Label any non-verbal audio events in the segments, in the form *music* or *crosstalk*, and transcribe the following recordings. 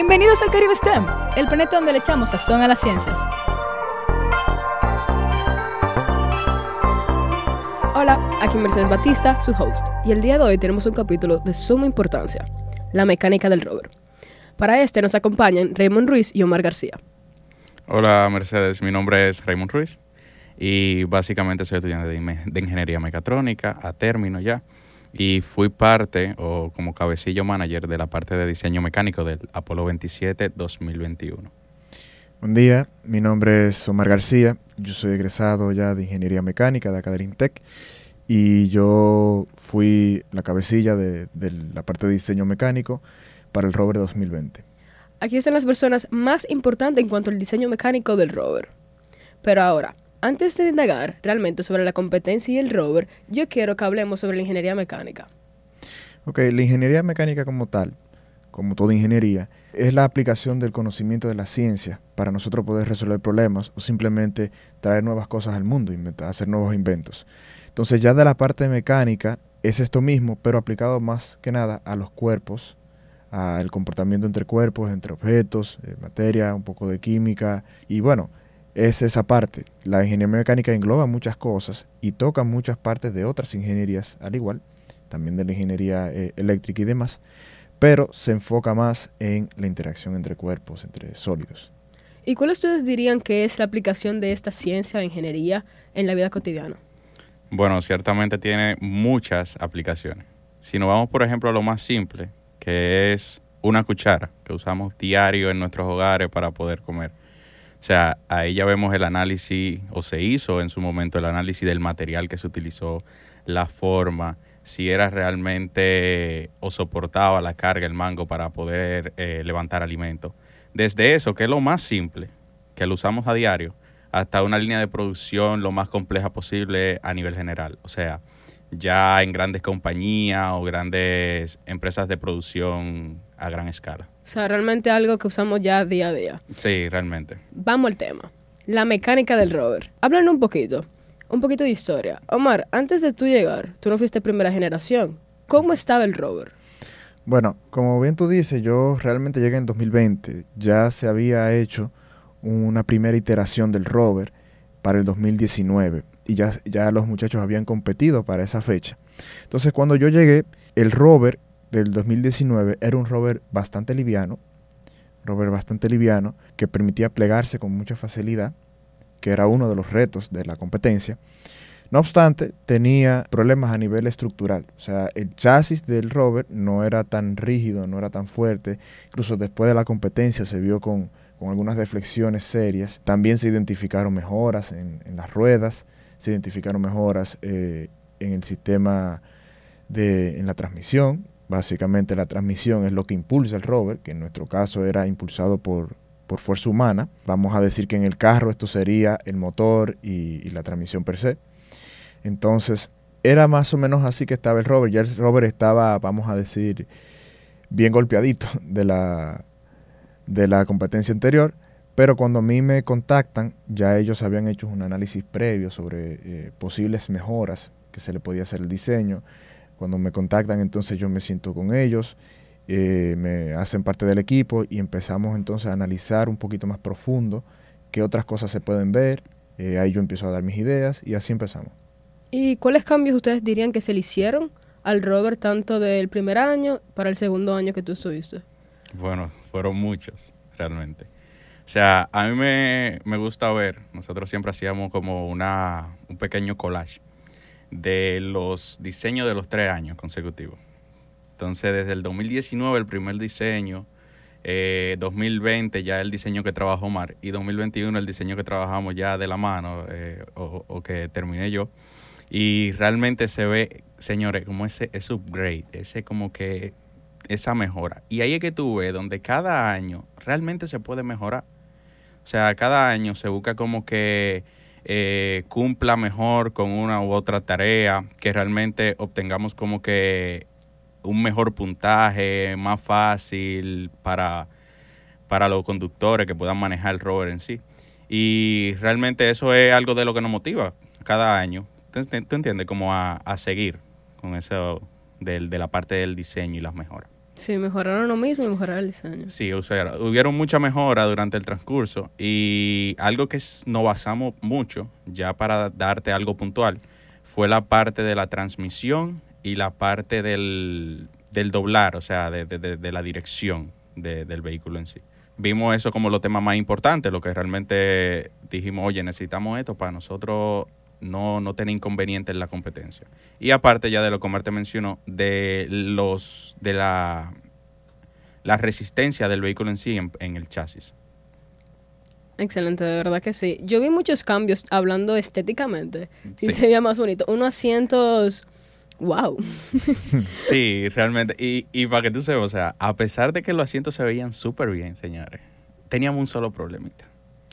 Bienvenidos al Caribe STEM, el planeta donde le echamos sazón a las ciencias. Hola, aquí Mercedes Batista, su host, y el día de hoy tenemos un capítulo de suma importancia, la mecánica del rover. Para este nos acompañan Raymond Ruiz y Omar García. Hola Mercedes, mi nombre es Raymond Ruiz y básicamente soy estudiante de, de ingeniería mecatrónica a término ya y fui parte o como cabecillo manager de la parte de diseño mecánico del Apolo 27 2021. Buen día, mi nombre es Omar García, yo soy egresado ya de Ingeniería Mecánica de Academy Tech y yo fui la cabecilla de, de, la parte de diseño mecánico para el rover 2020. Aquí están las personas más importantes en cuanto al diseño mecánico del rover. Pero ahora, antes de indagar realmente sobre la competencia y el rover, yo quiero que hablemos sobre la ingeniería mecánica. Ok, la ingeniería mecánica como tal, como toda ingeniería, es la aplicación del conocimiento de la ciencia para nosotros poder resolver problemas o simplemente traer nuevas cosas al mundo, hacer nuevos inventos. Entonces ya de la parte mecánica es esto mismo, pero aplicado más que nada a los cuerpos, al comportamiento entre cuerpos, entre objetos, eh, materia, un poco de química y bueno, es esa parte. La ingeniería mecánica engloba muchas cosas y toca muchas partes de otras ingenierías al igual, también de la ingeniería eh, eléctrica y demás, pero se enfoca más en la interacción entre cuerpos, entre sólidos. ¿Y cuál ustedes dirían que es la aplicación de esta ciencia o ingeniería en la vida cotidiana? Bueno, ciertamente tiene muchas aplicaciones. Si nos vamos, por ejemplo, a lo más simple, que es una cuchara que usamos diario en nuestros hogares para poder comer o sea, ahí ya vemos el análisis, o se hizo en su momento el análisis del material que se utilizó, la forma, si era realmente o soportaba la carga, el mango para poder eh, levantar alimento. Desde eso, que es lo más simple, que lo usamos a diario, hasta una línea de producción lo más compleja posible a nivel general. O sea, ya en grandes compañías o grandes empresas de producción a gran escala. O sea, realmente algo que usamos ya día a día. Sí, realmente. Vamos al tema. La mecánica del rover. Háblanos un poquito. Un poquito de historia. Omar, antes de tú llegar, tú no fuiste primera generación. ¿Cómo estaba el rover? Bueno, como bien tú dices, yo realmente llegué en 2020. Ya se había hecho una primera iteración del rover para el 2019 y ya, ya los muchachos habían competido para esa fecha. Entonces cuando yo llegué, el rover del 2019 era un rover bastante liviano, rover bastante liviano, que permitía plegarse con mucha facilidad, que era uno de los retos de la competencia. No obstante, tenía problemas a nivel estructural. O sea, el chasis del rover no era tan rígido, no era tan fuerte. Incluso después de la competencia se vio con, con algunas deflexiones serias. También se identificaron mejoras en, las ruedas, se identificaron mejoras eh, en el sistema de en la transmisión, Básicamente la transmisión es lo que impulsa el rover, que en nuestro caso era impulsado por, por fuerza humana. Vamos a decir que en el carro esto sería el motor y, la transmisión per se. Entonces era más o menos así que estaba el rover. Ya el rover estaba, vamos a decir, bien golpeadito de la, de la competencia anterior. Pero cuando a mí me contactan, ya ellos habían hecho un análisis previo sobre eh, posibles mejoras que se le podía hacer el diseño cuando me contactan, entonces yo me siento con ellos, eh, me hacen parte del equipo y empezamos entonces a analizar un poquito más profundo qué otras cosas se pueden ver. Eh, ahí yo empiezo a dar mis ideas y así empezamos. ¿Y cuáles cambios ustedes dirían que se le hicieron al rover tanto del primer año para el segundo año que tú estuviste? Bueno, fueron muchos, realmente. O sea, a mí me, me gusta ver, nosotros siempre hacíamos como una, un pequeño collage de los diseños de los tres años consecutivos. Entonces, desde el 2019 el primer diseño, eh, 2020 ya el diseño que trabajó Mar y 2021 el diseño que trabajamos ya de la mano eh, o, o, que terminé yo. Y realmente se ve, señores, como ese, ese upgrade, ese como que esa mejora. Y ahí es que tú ves donde cada año realmente se puede mejorar. O sea, cada año se busca como que eh, cumpla mejor con una u otra tarea, que realmente obtengamos como que un mejor puntaje, más fácil para, para los conductores que puedan manejar el rover en sí. Y realmente eso es algo de lo que nos motiva cada año. ¿Tú entiendes? Como a, a seguir con eso de, de la parte del diseño y las mejoras. Sí, mejoraron lo mismo y mejoraron el diseño. Sí, o sea, hubieron mucha mejora durante el transcurso y algo que nos basamos mucho, ya para darte algo puntual, fue la parte de la transmisión y la parte del, del doblar, o sea, de, de- de- la dirección de- del vehículo en sí. Vimos eso como los temas más importantes, lo que realmente dijimos, oye, necesitamos esto para nosotros no, no tener inconveniente en la competencia. Y aparte ya de lo que Omar te mencionó, de los de la, la resistencia del vehículo en sí en, en el chasis. Excelente, de verdad que sí. Yo vi muchos cambios hablando estéticamente. Sí, Sí. se veía más bonito. Unos asientos. ¡Wow! Sí, realmente. Y, y para que tú sepas, o sea, a pesar de que los asientos se veían súper bien, señores, teníamos un solo problemita.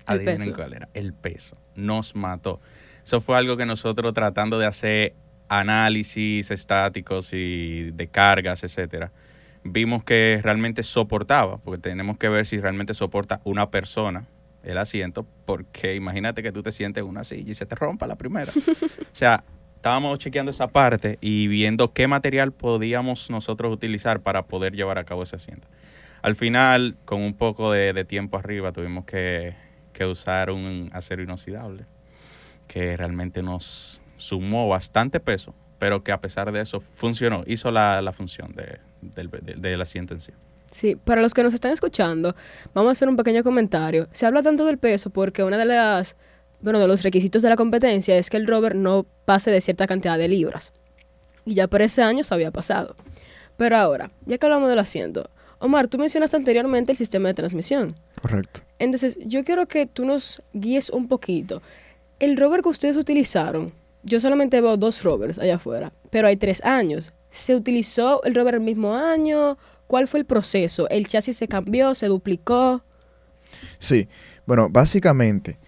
Adivinen cuál era. El peso. Nos mató. Eso fue algo que nosotros tratando de hacer análisis estáticos y de cargas, etcétera, vimos que realmente soportaba, porque tenemos que ver si realmente soporta una persona el asiento, porque imagínate que tú te sientes en una silla y se te rompa la primera. *laughs* o sea, estábamos chequeando esa parte y viendo qué material podíamos nosotros utilizar para poder llevar a cabo ese asiento. Al final, con un poco de, de tiempo arriba, tuvimos que, que usar un acero inoxidable que realmente nos sumó bastante peso, pero que a pesar de eso funcionó, hizo la, la función de- del, del- del asiento en sí. Sí, para los que nos están escuchando, vamos a hacer un pequeño comentario. Se habla tanto del peso porque una de las, bueno, de los requisitos de la competencia es que el rover no pase de cierta cantidad de libras. Y ya por ese año se había pasado. Pero ahora, ya que hablamos del asiento, Omar, tú mencionaste anteriormente el sistema de transmisión. Correcto. Entonces, yo quiero que tú nos guíes un poquito. El rover que ustedes utilizaron, yo solamente veo dos rovers allá afuera, pero hay tres años. ¿Se utilizó el rover el mismo año? ¿Cuál fue el proceso? ¿El chasis se cambió? ¿Se duplicó? Sí, bueno, básicamente,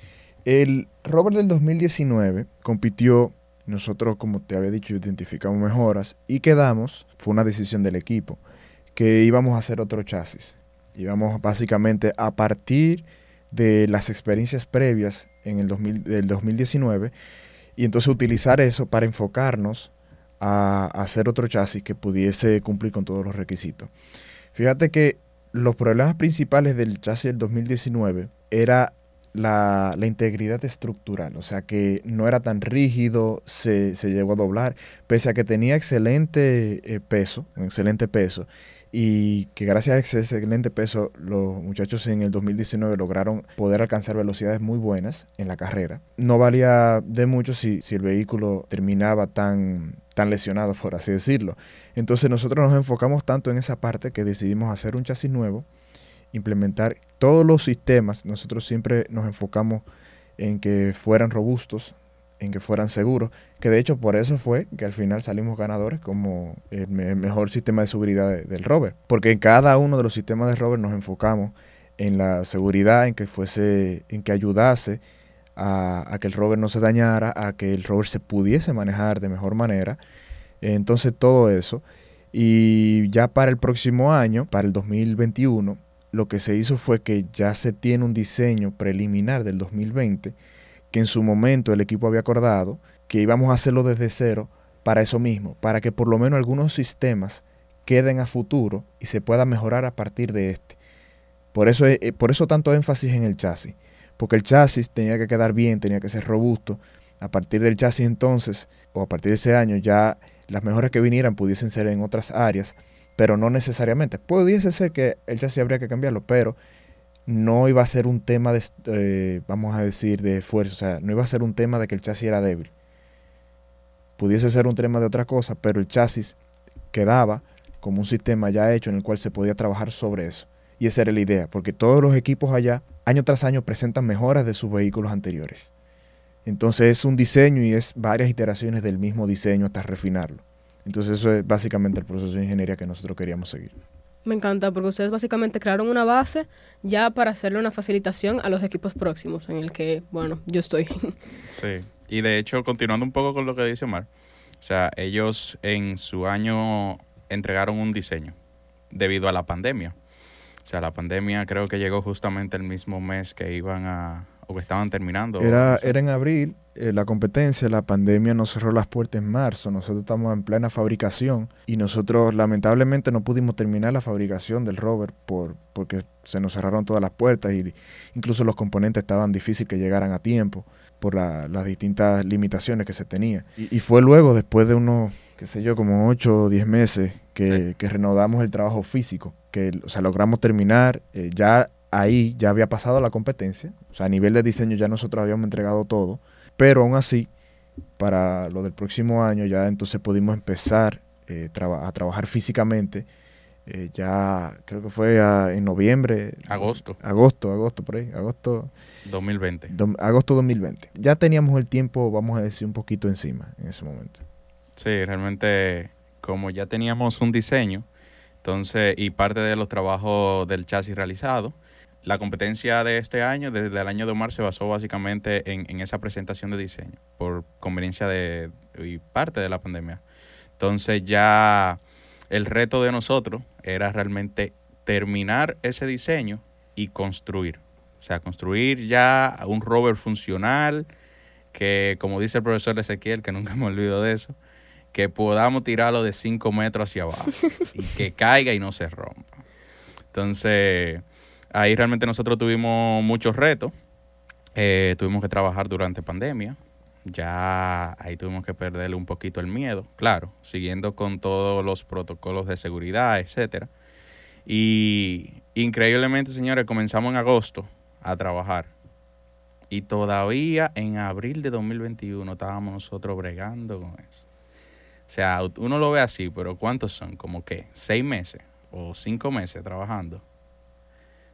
el Robert del 2019 compitió, nosotros, como te había dicho, identificamos mejoras y quedamos, fue una decisión del equipo, que íbamos a hacer otro chasis. Íbamos básicamente a partir de las experiencias previas en el 2000 del 2019 y entonces utilizar eso para enfocarnos a, hacer otro chasis que pudiese cumplir con todos los requisitos. Fíjate que los problemas principales del chasis del 2019 era la, la integridad estructural, o sea que no era tan rígido, se, se llegó a doblar, pese a que tenía excelente eh, peso, un excelente peso, y que gracias a ese excelente peso los muchachos en el 2019 lograron poder alcanzar velocidades muy buenas en la carrera. No valía de mucho si, si el vehículo terminaba tan, tan lesionado, por así decirlo. Entonces nosotros nos enfocamos tanto en esa parte que decidimos hacer un chasis nuevo, implementar todos los sistemas. Nosotros siempre nos enfocamos en que fueran robustos, en que fueran seguros, que de hecho por eso fue que al final salimos ganadores como el me- mejor sistema de seguridad de- del rover, porque en cada uno de los sistemas de rover nos enfocamos en la seguridad, en que fuese, en que ayudase a, a que el rover no se dañara, a que el rover se pudiese manejar de mejor manera. Entonces todo eso. Y ya para el próximo año, para el 2021, lo que se hizo fue que ya se tiene un diseño preliminar del 2020 que en su momento el equipo había acordado que íbamos a hacerlo desde cero para eso mismo, para que por lo menos algunos sistemas queden a futuro y se pueda mejorar a partir de este. Por eso, eh, por eso tanto énfasis en el chasis, porque el chasis tenía que quedar bien, tenía que ser robusto. A partir del chasis entonces, o a partir de ese año, ya las mejoras que vinieran pudiesen ser en otras áreas, pero no necesariamente. Pudiese ser que el chasis habría que cambiarlo, pero no iba a ser un tema de, eh, vamos a decir, de esfuerzo, o sea, no iba a ser un tema de que el chasis era débil. Pudiese ser un tema de otra cosa, pero el chasis quedaba como un sistema ya hecho en el cual se podía trabajar sobre eso. Y esa era la idea, porque todos los equipos allá, año tras año, presentan mejoras de sus vehículos anteriores. Entonces es un diseño y es varias iteraciones del mismo diseño hasta refinarlo. Entonces eso es básicamente el proceso de ingeniería que nosotros queríamos seguir. Me encanta porque ustedes básicamente crearon una base ya para hacerle una facilitación a los equipos próximos en el que, bueno, yo estoy. *laughs* Sí. Y de hecho, continuando un poco con lo que dice Omar, o sea, ellos en su año entregaron un diseño debido a la pandemia. O sea, la pandemia creo que llegó justamente el mismo mes que iban a, o que estaban terminando. Era, era en abril, eh, la competencia, la pandemia nos cerró las puertas en marzo. Nosotros estamos en plena fabricación y nosotros lamentablemente no pudimos terminar la fabricación del rover por, porque se nos cerraron todas las puertas y incluso los componentes estaban difíciles que llegaran a tiempo por las distintas limitaciones que se tenía. Y, fue luego, después de unos, qué sé yo, como 8 o 10 meses, que, que reanudamos el trabajo físico, que o sea, logramos terminar, eh, ya ahí ya había pasado la competencia, o sea, a nivel de diseño ya nosotros habíamos entregado todo, pero aún así, para lo del próximo año ya entonces pudimos empezar eh, a trabajar físicamente, eh, ya creo que fue en noviembre. Agosto. Agosto, agosto, por ahí, agosto. 2020. agosto 2020. Ya teníamos el tiempo, vamos a decir, un poquito encima en ese momento. Sí, realmente como ya teníamos un diseño, entonces, y parte de los trabajos del chasis realizado, la competencia de este año, desde el año de Omar, se basó básicamente en, esa presentación de diseño, por conveniencia de y parte de la pandemia. Entonces ya el reto de nosotros era realmente terminar ese diseño y construir. O sea, construir ya un rover funcional que, como dice el profesor Ezequiel, que nunca me olvido de eso, que podamos tirarlo de 5 metros hacia abajo y que *laughs* caiga y no se rompa. Entonces, ahí realmente nosotros tuvimos muchos retos. Eh, tuvimos que trabajar durante pandemia. Ya ahí tuvimos que perderle un poquito el miedo, claro, siguiendo con todos los protocolos de seguridad, etcétera. Y increíblemente, señores, comenzamos en agosto a trabajar. Y todavía en abril de 2021 estábamos nosotros bregando con eso. O sea, uno lo ve así, pero ¿cuántos son? Como que seis meses o cinco meses trabajando.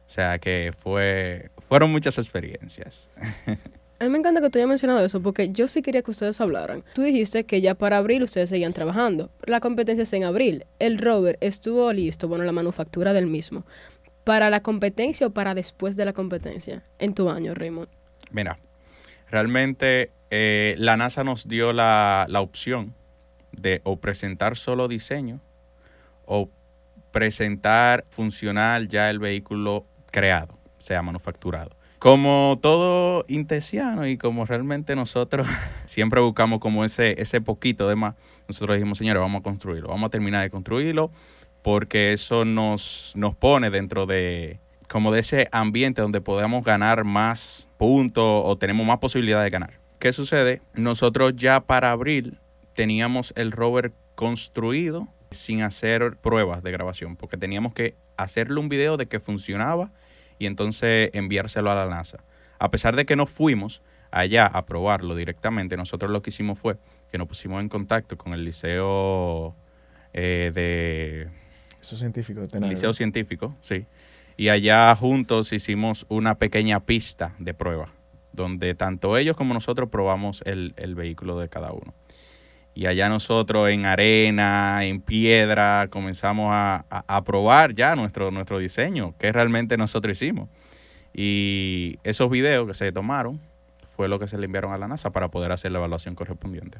O sea que fue, fueron muchas experiencias. *laughs* A mí me encanta que tú hayas mencionado eso, porque yo sí quería que ustedes hablaran. Tú dijiste que ya para abril ustedes seguían trabajando. La competencia es en abril. El rover estuvo listo, bueno, la manufactura del mismo, para la competencia o para después de la competencia, en tu año, Raymond. Mira, realmente eh, la NASA nos dio la, la opción de o presentar solo diseño o presentar funcional ya el vehículo creado, sea manufacturado. Como todo intesiano y como realmente nosotros *laughs* siempre buscamos como ese, ese poquito de más, nosotros dijimos, señores, vamos a construirlo, vamos a terminar de construirlo porque eso nos, nos pone dentro de como de ese ambiente donde podemos ganar más puntos o tenemos más posibilidad de ganar. ¿Qué sucede? Nosotros ya para abril teníamos el rover construido sin hacer pruebas de grabación, porque teníamos que hacerle un video de que funcionaba y entonces enviárselo a la NASA. A pesar de que no fuimos allá a probarlo directamente, nosotros lo que hicimos fue que nos pusimos en contacto con el liceo eh, de... Liceo científico de Liceo científico, sí. Y allá juntos hicimos una pequeña pista de prueba, donde tanto ellos como nosotros probamos el, el vehículo de cada uno. Y allá nosotros en arena, en piedra, comenzamos a, probar ya nuestro, nuestro diseño, que realmente nosotros hicimos. Y esos videos que se tomaron fue lo que se le enviaron a la NASA para poder hacer la evaluación correspondiente.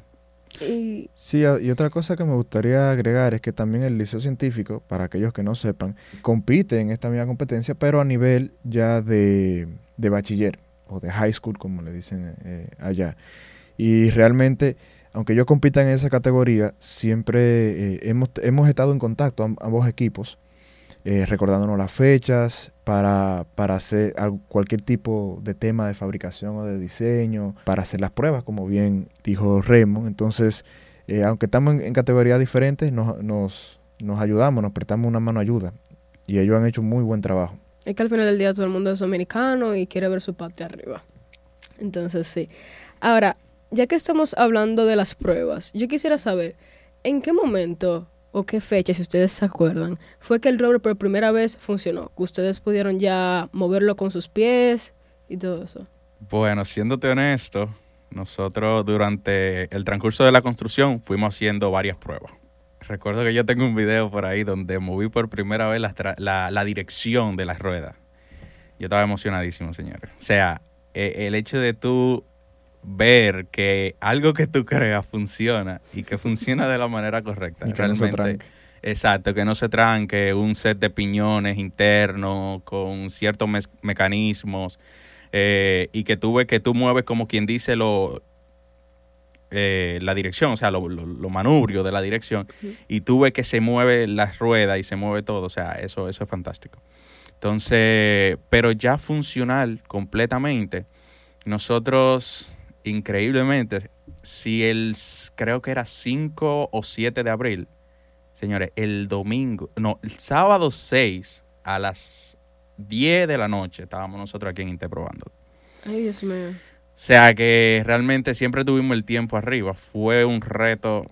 Sí, y otra cosa que me gustaría agregar es que también el liceo científico, para aquellos que no sepan, compite en esta misma competencia, pero a nivel ya de, bachiller o de high school, como le dicen eh, allá. Y realmente aunque yo compita en esa categoría, siempre eh, hemos, hemos, estado en contacto, ambos equipos, eh, recordándonos las fechas para, para hacer cualquier tipo de tema de fabricación o de diseño, para hacer las pruebas, como bien dijo Raymond. Entonces, eh, aunque estamos en, categorías diferentes, nos, nos, nos ayudamos, nos prestamos una mano ayuda. Y ellos han hecho muy buen trabajo. Es que al final del día todo el mundo es dominicano y quiere ver su patria arriba. Entonces, sí. Ahora, ya que estamos hablando de las pruebas, yo quisiera saber, ¿en qué momento o qué fecha, si ustedes se acuerdan, fue que el rover por primera vez funcionó? Que ustedes pudieron ya moverlo con sus pies y todo eso. Bueno, siéndote honesto, nosotros durante el transcurso de la construcción fuimos haciendo varias pruebas. Recuerdo que yo tengo un video por ahí donde moví por primera vez la, la, dirección de las ruedas. Yo estaba emocionadísimo, señores. O sea, e, el hecho de tú ver que algo que tú creas funciona y que funciona de la manera correcta. Y que no se tranque. Exacto, que no se tranque un set de piñones internos con ciertos mecanismos eh, y que tú ves que tú mueves como quien dice lo, eh, la dirección, o sea, lo, lo, lo manubrio de la dirección, y tú ves que se mueve la rueda y se mueve todo, o sea, eso, eso es fantástico. Entonces, pero ya funcional completamente, nosotros increíblemente, si el, creo que era 5 o 7 de abril, señores, el domingo, no, el sábado 6 a las 10 de la noche estábamos nosotros aquí en Inte probando. Ay, Dios mío. O sea que realmente siempre tuvimos el tiempo arriba. Fue un reto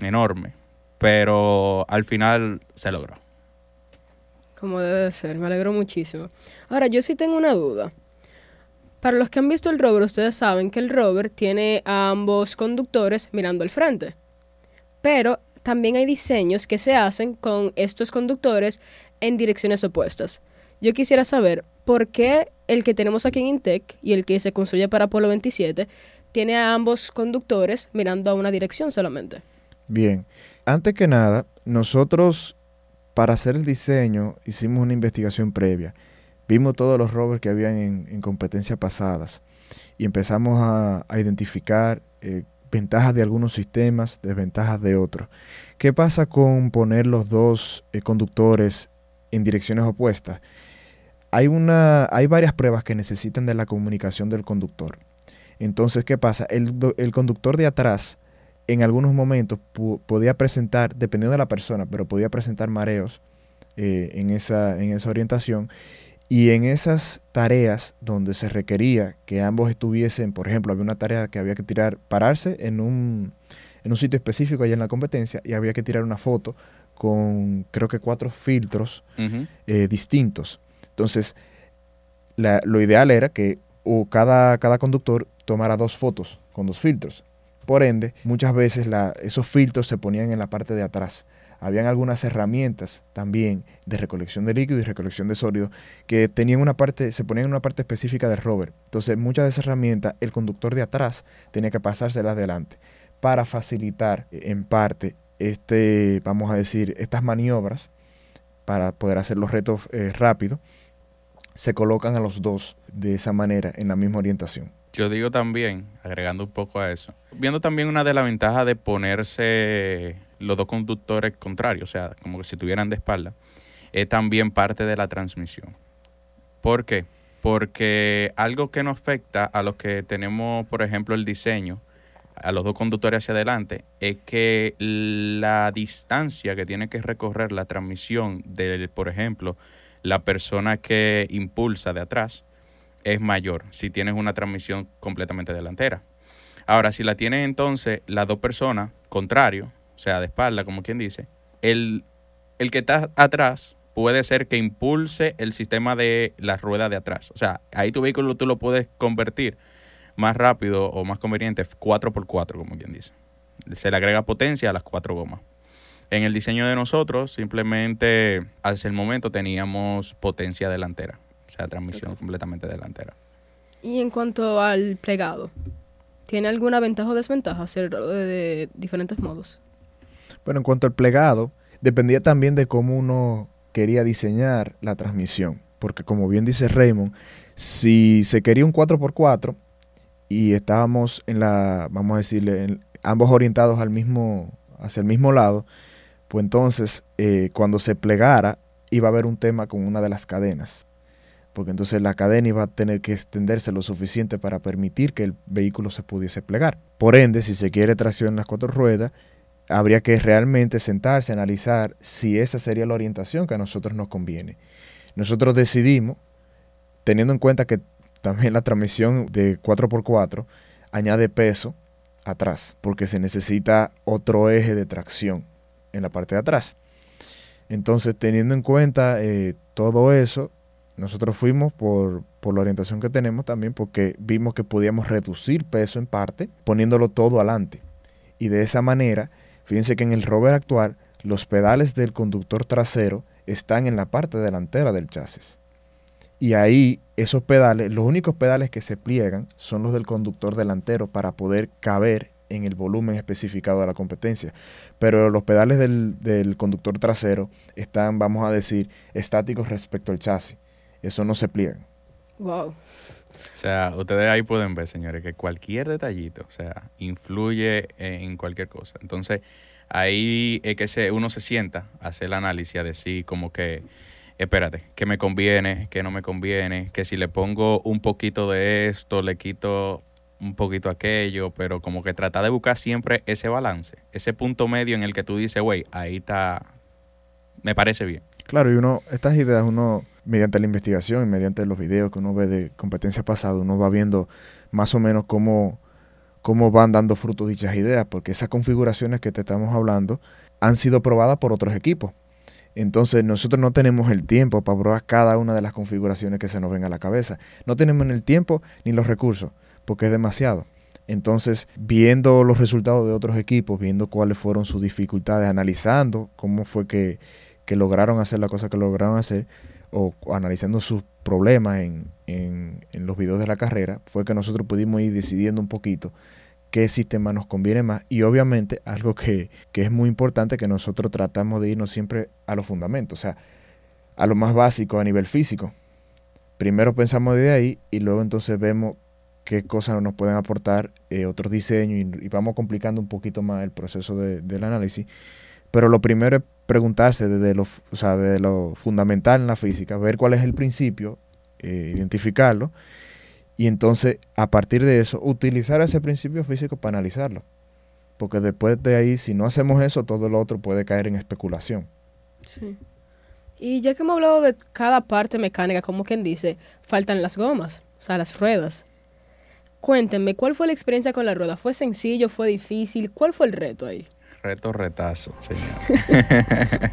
enorme, pero al final se logró. Como debe de ser, me alegro muchísimo. Ahora, yo sí tengo una duda. Para los que han visto el rover, ustedes saben que el rover tiene a ambos conductores mirando al frente. Pero también hay diseños que se hacen con estos conductores en direcciones opuestas. Yo quisiera saber por qué el que tenemos aquí en Intec y el que se construye para Apolo 27 tiene a ambos conductores mirando a una dirección solamente. Bien, antes que nada, nosotros para hacer el diseño hicimos una investigación previa. Vimos todos los rovers que habían en, en competencias pasadas y empezamos a, identificar eh, ventajas de algunos sistemas, desventajas de otros. ¿Qué pasa con poner los dos eh, conductores en direcciones opuestas? Hay, una, hay varias pruebas que necesitan de la comunicación del conductor. Entonces, ¿qué pasa? El, el conductor de atrás en algunos momentos podía presentar, dependiendo de la persona, pero podía presentar mareos eh, en, esa, en esa orientación. Y en esas tareas donde se requería que ambos estuviesen, por ejemplo, había una tarea que había que tirar, pararse en un, en un sitio específico allá en la competencia y había que tirar una foto con creo que cuatro filtros eh, distintos. Entonces, la- lo ideal era que o cada, cada conductor tomara dos fotos con dos filtros. Por ende, muchas veces la- esos filtros se ponían en la parte de atrás. Habían algunas herramientas también de recolección de líquido y recolección de sólido que tenían una parte, se ponían en una parte específica del rover. Entonces, muchas de esas herramientas, el conductor de atrás tenía que pasárselas adelante para facilitar eh, en parte este, vamos a decir, estas maniobras para poder hacer los retos eh, rápido, se colocan a los dos de esa manera, en la misma orientación. Yo digo también, agregando un poco a eso, viendo también una de las ventajas de ponerse los dos conductores contrarios, o sea, como que si estuvieran de espalda, es también parte de la transmisión. ¿Por qué? Porque algo que nos afecta a los que tenemos, por ejemplo, el diseño, a los dos conductores hacia adelante, es que la distancia que tiene que recorrer la transmisión de, por ejemplo, la persona que impulsa de atrás, es mayor si tienes una transmisión completamente delantera. Ahora, si la tienes entonces las dos personas, contrario, o sea, de espalda, como quien dice, el, el que está atrás puede ser que impulse el sistema de la rueda de atrás. O sea, ahí tu vehículo tú lo puedes convertir más rápido o más conveniente, 4x4, como quien dice. Se le agrega potencia a las cuatro gomas. En el diseño de nosotros, simplemente, hasta el momento teníamos potencia delantera. O sea, transmisión completamente delantera. Y en cuanto al plegado, ¿tiene alguna ventaja o desventaja hacerlo de diferentes modos? Bueno, en cuanto al plegado, dependía también de cómo uno quería diseñar la transmisión. Porque como bien dice Raymond, si se quería un 4x4 y estábamos en la, vamos a decirle, ambos orientados al mismo, hacia el mismo lado, pues entonces eh, cuando se plegara iba a haber un tema con una de las cadenas. Porque entonces la cadena iba a tener que extenderse lo suficiente para permitir que el vehículo se pudiese plegar. Por ende, si se quiere tracción en las cuatro ruedas, habría que realmente sentarse, analizar si esa sería la orientación que a nosotros nos conviene. Nosotros decidimos, teniendo en cuenta que también la transmisión de 4x4 añade peso atrás, porque se necesita otro eje de tracción en la parte de atrás. Entonces, teniendo en cuenta eh, todo eso, nosotros fuimos por, por la orientación que tenemos también, porque vimos que podíamos reducir peso en parte, poniéndolo todo adelante. Y de esa manera, fíjense que en el rover actual, los pedales del conductor trasero están en la parte delantera del chasis. Y ahí esos pedales, los únicos pedales que se pliegan son los del conductor delantero para poder caber en el volumen especificado de la competencia. Pero los pedales del, del conductor trasero están, vamos a decir, estáticos respecto al chasis. Eso no se pliegan. Wow. O sea, ustedes ahí pueden ver, señores, que cualquier detallito, o sea, influye en cualquier cosa. Entonces, ahí es que se, uno se sienta a hacer el análisis, a decir como que, espérate, que me conviene, que no me conviene, que si le pongo un poquito de esto, le quito un poquito aquello, pero como que trata de buscar siempre ese balance, ese punto medio en el que tú dices, güey, ahí está, me parece bien. Claro, y uno, estas ideas uno, mediante la investigación y mediante los videos que uno ve de competencia pasada, uno va viendo más o menos cómo, cómo van dando fruto dichas ideas, porque esas configuraciones que te estamos hablando han sido probadas por otros equipos. Entonces nosotros no tenemos el tiempo para probar cada una de las configuraciones que se nos ven a la cabeza. No tenemos ni el tiempo ni los recursos porque es demasiado. Entonces, viendo los resultados de otros equipos, viendo cuáles fueron sus dificultades, analizando cómo fue que, lograron hacer la cosa que lograron hacer, o, analizando sus problemas en, en, los videos de la carrera, fue que nosotros pudimos ir decidiendo un poquito qué sistema nos conviene más. Y obviamente, algo que, que es muy importante, que nosotros tratamos de irnos siempre a los fundamentos, o sea, a lo más básico a nivel físico. Primero pensamos de ahí y luego entonces vemos qué cosas nos pueden aportar eh, otros diseños y, vamos complicando un poquito más el proceso del análisis. Pero lo primero es preguntarse desde lo, o sea, desde lo fundamental en la física, ver cuál es el principio, eh, identificarlo y entonces a partir de eso utilizar ese principio físico para analizarlo. Porque después de ahí, si no hacemos eso, todo lo otro puede caer en especulación. Sí. Y ya que hemos hablado de cada parte mecánica, como quien dice, faltan las gomas, o sea, las ruedas. Cuéntenme, ¿cuál fue la experiencia con la rueda? ¿Fue sencillo? ¿Fue difícil? ¿Cuál fue el reto ahí? Reto, retazo, señor. *laughs*